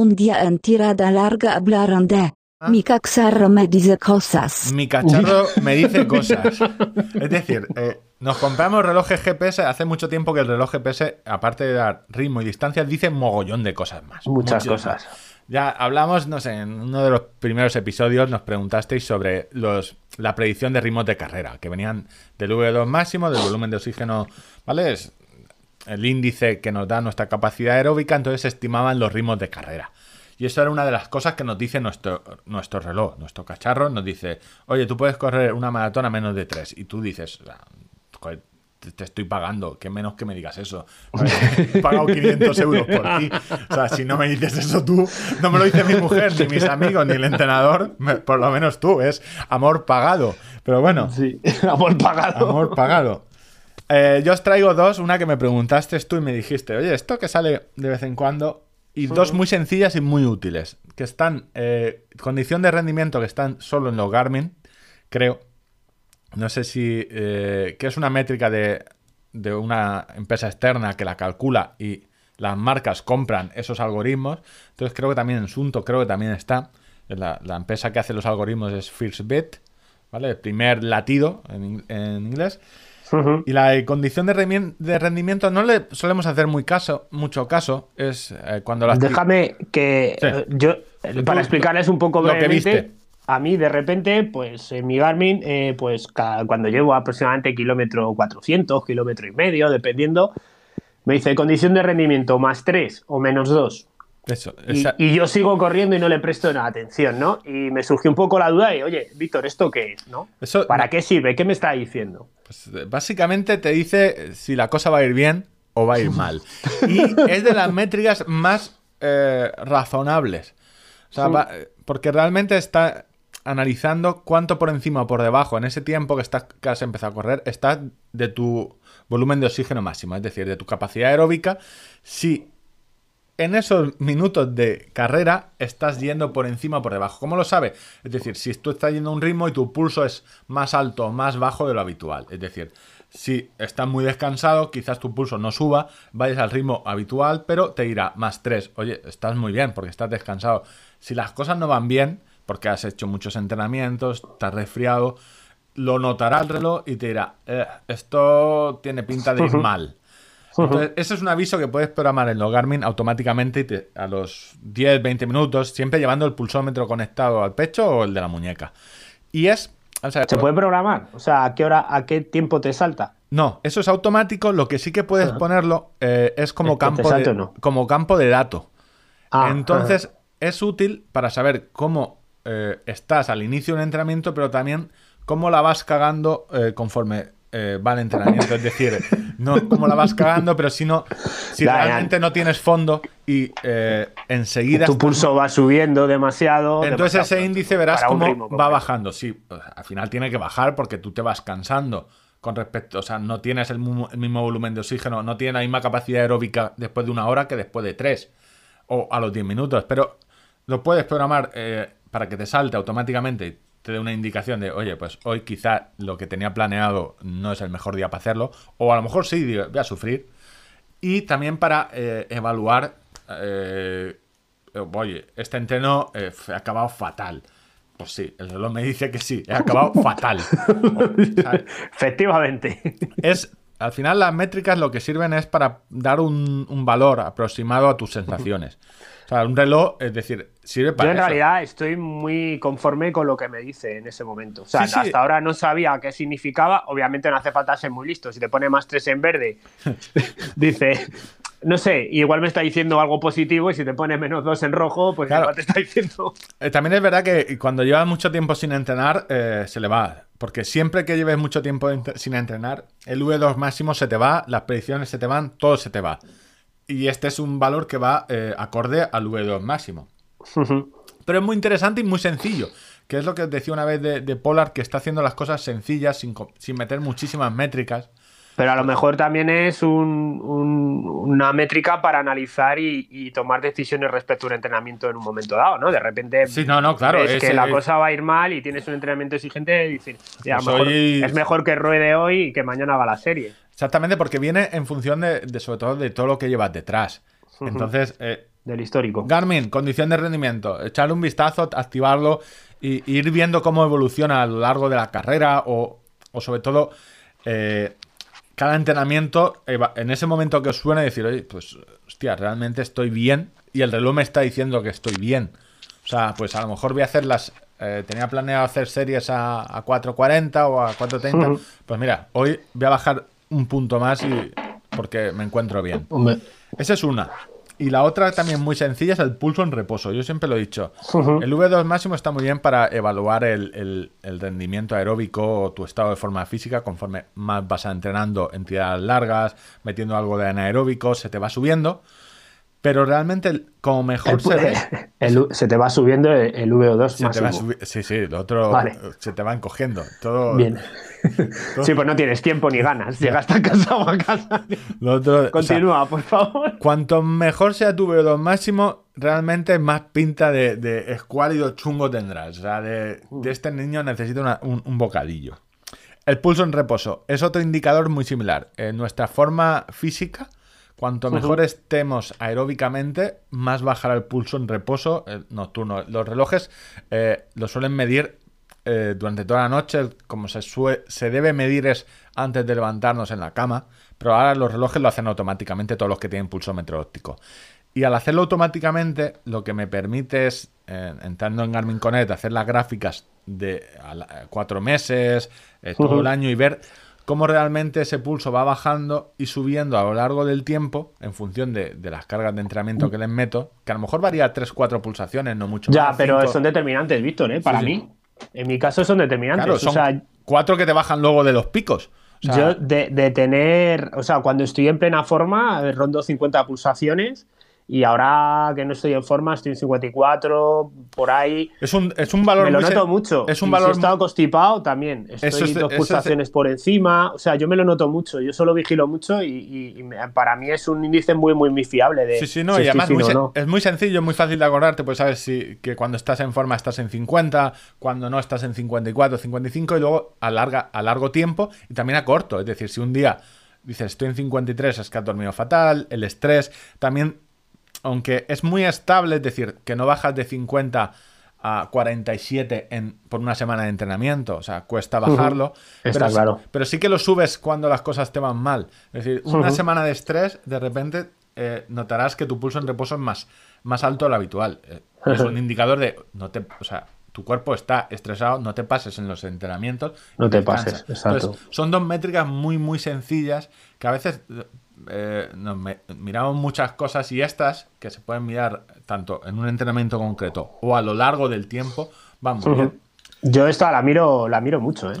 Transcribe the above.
Un día en tirada larga hablaron de... Ah. Mi cacharro me dice cosas. Mi cacharro me dice cosas. Es decir, eh, nos compramos relojes GPS. Hace mucho tiempo que el reloj GPS, aparte de dar ritmo y distancia, dice mogollón de cosas más. Muchas cosas. Ya hablamos, no sé, en uno de los primeros episodios nos preguntasteis sobre los, la predicción de ritmos de carrera, que venían del V2 máximo, del volumen de oxígeno, ¿vale? Es el índice que nos da nuestra capacidad aeróbica, entonces estimaban los ritmos de carrera. Y eso era una de las cosas que nos dice nuestro, nuestro reloj, nuestro cacharro, nos dice, oye, tú puedes correr una maratón a menos de 3. Y tú dices, "Ah, joder, te, estoy pagando, que menos que me digas eso. He pagado 500 euros por ti. O sea, si no me dices eso tú, no me lo dice mi mujer, ni mis amigos, ni el entrenador, por lo menos tú, es amor pagado. Pero bueno, Sí, amor pagado. Amor pagado. Eh, yo os traigo dos, una que me preguntaste tú y me dijiste, oye, esto que sale de vez en cuando, y dos muy sencillas y muy útiles, que están, eh, condición de rendimiento que están solo en los Garmin, creo. No sé si, eh, que es una métrica de, de una empresa externa que la calcula y las marcas compran esos algoritmos. Entonces creo que también en Sunto, creo que también está. La, la empresa que hace los algoritmos es First Bit, ¿vale? El primer latido en inglés. Y la condición de, rendimi- de rendimiento no le solemos hacer muy caso, mucho caso. Es eh, cuando las Déjame que Sí. eh, yo, eh, Tú- para explicarles un poco lo que brevemente, viste. a mí de repente, pues en mi Garmin, eh, pues cuando llevo aproximadamente kilómetro 400, kilómetro y medio, dependiendo, me dice condición de rendimiento más 3 o menos 2. Eso, Y, yo sigo corriendo y no le presto nada atención, ¿no? Y me surgió un poco la duda de, oye, Víctor, ¿esto qué es? ¿no? Eso- ¿Para no. qué sirve? ¿Qué me está diciendo? pues, eh, básicamente te dice si la cosa va a ir bien o va a ir mal. Y es de las métricas más eh, razonables. O sea, va- eh, porque realmente está analizando cuánto por encima o por debajo en ese tiempo que, estás, que has empezado a correr estás de tu volumen de oxígeno máximo, es decir, de tu capacidad aeróbica. Si en esos minutos de carrera estás yendo por encima o por debajo. ¿Cómo lo sabe? Es decir, si tú estás yendo a un ritmo y tu pulso es más alto o más bajo de lo habitual. Es decir, si estás muy descansado, quizás tu pulso no suba, vayas al ritmo habitual, pero te irá más 3. Oye, estás muy bien porque estás descansado. Si las cosas no van bien, porque has hecho muchos entrenamientos, estás resfriado, lo notará el reloj y te dirá, "Eh, esto tiene pinta de ir mal. Entonces, ese es un aviso que puedes programar en los Garmin automáticamente te- a los 10, 20 minutos, siempre llevando el pulsómetro conectado al pecho o el de la muñeca. Y es. o sea, ¿Se puede programar? O sea, ¿a qué hora, a qué tiempo te salta? no, eso es automático. Lo que sí que puedes ponerlo eh, es como Es que te campo, de, no. como campo de dato. Ah, Entonces, es útil para saber cómo eh, estás al inicio de un entrenamiento, pero también cómo la vas cagando eh, conforme eh, va el entrenamiento. Es decir, no cómo la vas cagando, pero si Ya, ya. realmente no tienes fondo y eh, enseguida tu estás- pulso va subiendo demasiado. entonces demasiado ese índice verás cómo ritmo va bajando. Sí, pues, al final tiene que bajar porque tú te vas cansando con respecto, o sea, no tienes el, mismo volumen de oxígeno, no tienes la misma capacidad aeróbica después de una hora que después de tres o a los 10 minutos, pero lo puedes programar eh, para que te salte automáticamente te dé una indicación de, oye, pues hoy quizá lo que tenía planeado no es el mejor día para hacerlo, o a lo mejor sí, voy a sufrir. Y también para eh, evaluar, eh, eh, oye, este entreno eh, ha acabado fatal. Pues sí, el reloj me dice que sí, he acabado fatal. O Efectivamente. es, al final las métricas lo que sirven es para dar un, un valor aproximado a tus sensaciones. O sea, un reloj, es decir, sirve para Yo en eso. realidad estoy muy conforme con lo que me dice en ese momento. O sea, Sí, sí. hasta ahora no sabía qué significaba. Obviamente no hace falta ser muy listo. Si te pone más 3 en verde, dice, no sé, igual me está diciendo algo positivo y si te pone menos 2 en rojo, pues Claro. igual te está diciendo... Eh, también es verdad que cuando llevas mucho tiempo sin entrenar, eh, se le va. Porque siempre que lleves mucho tiempo sin entrenar, el V2 máximo se te va, las predicciones se te van, todo se te va. Y este es un valor que va eh, acorde al V2 máximo. Pero es muy interesante y muy sencillo. Que es lo que os decía una vez de, de Polar, que está haciendo las cosas sencillas, sin, sin meter muchísimas métricas. Pero a lo mejor también es un- un- una métrica para analizar y, y tomar decisiones respecto a un entrenamiento en un momento dado, ¿no? De repente Sí, no, no, claro, es- que la es- cosa va a ir mal y tienes un entrenamiento exigente y decir, "Oye, a lo Pues mejor hoy- es mejor que ruede hoy y que mañana haga la serie. Exactamente, porque viene en función de, de sobre todo de todo lo que llevas detrás. Entonces, eh, del histórico. Garmin, condición de rendimiento. Echarle un vistazo, activarlo y ir viendo cómo evoluciona a lo largo de la carrera o, o sobre todo eh, cada entrenamiento, en ese momento que os suena decir, oye, pues hostia, realmente estoy bien y el reloj me está diciendo que estoy bien. O sea, pues a lo mejor voy a hacer las... Eh, tenía planeado hacer series a, a 4.40 o a 4.30. Pues mira, hoy voy a bajar un punto más y porque me encuentro bien. Esa es una. Y la otra también muy sencilla es el pulso en reposo. Yo siempre lo he dicho. El V2 máximo está muy bien para evaluar el, rendimiento aeróbico o tu estado de forma física conforme más vas entrenando en tiradas largas, metiendo algo de anaeróbico, se te va subiendo. Pero realmente, como mejor se ve. se te va subiendo el, VO2 máximo. sí, sí, lo otro se te va encogiendo. Todo, Bien. Sí, pues no tienes tiempo ni ganas. Llegas tan cansado a casa. Continúa, por favor. Cuanto mejor sea tu VO2 máximo, realmente más pinta de, de escuálido chungo tendrás. O sea, de, este niño necesita un, un bocadillo. El pulso en reposo es otro indicador muy similar. En nuestra forma física Cuanto mejor estemos aeróbicamente, más bajará el pulso en reposo eh, nocturno. Los relojes eh, lo suelen medir eh, durante toda la noche, como se, se debe medir es antes de levantarnos en la cama, pero ahora los relojes lo hacen automáticamente todos los que tienen pulsómetro óptico. Y al hacerlo automáticamente, lo que me permite es, entrando en Garmin Connect, hacer las gráficas de cuatro meses, todo el año y ver cómo realmente ese pulso va bajando y subiendo a lo largo del tiempo en función de, las cargas de entrenamiento que les meto, que a lo mejor varía 3-4 pulsaciones, no mucho ya, pero son determinantes, Víctor, ¿eh? para mí. En mi caso son determinantes. son cuatro que te bajan luego de los picos. yo de, de, tener, o sea, cuando estoy en plena forma, rondo 50 pulsaciones y ahora que no estoy en forma, estoy en 54, por ahí. Es un, es un valor Me lo noto mucho. Es un valor. Si he estado constipado también. Estoy dos pulsaciones por encima. O sea, yo me lo noto mucho. Yo solo vigilo mucho y, para mí es un índice muy, muy, muy fiable. De sí, sí, no. y además es muy sencillo, muy fácil de acordarte. Pues sabes si, que cuando estás en forma estás en 50, cuando no estás en 54, 55 y luego a, larga, a largo tiempo y también a corto. Es decir, si un día dices estoy en 53, es que has dormido fatal, el estrés, también aunque es muy estable, es decir, que no bajas de 50 a 47 en, por una semana de entrenamiento, o sea, cuesta bajarlo. Está pero, claro. pero sí que lo subes cuando las cosas te van mal. Es decir, una semana de estrés, de repente eh, notarás que tu pulso en reposo es más, más alto de lo habitual. Eh, es un indicador de, no te, o sea, tu cuerpo está estresado, no te pases en los entrenamientos. No te pases, exacto. son dos métricas muy, muy sencillas que a veces eh, nos miramos muchas cosas y estas, que se pueden mirar tanto en un entrenamiento concreto o a lo largo del tiempo, van muy bien. Yo esta la miro, la miro mucho, ¿eh?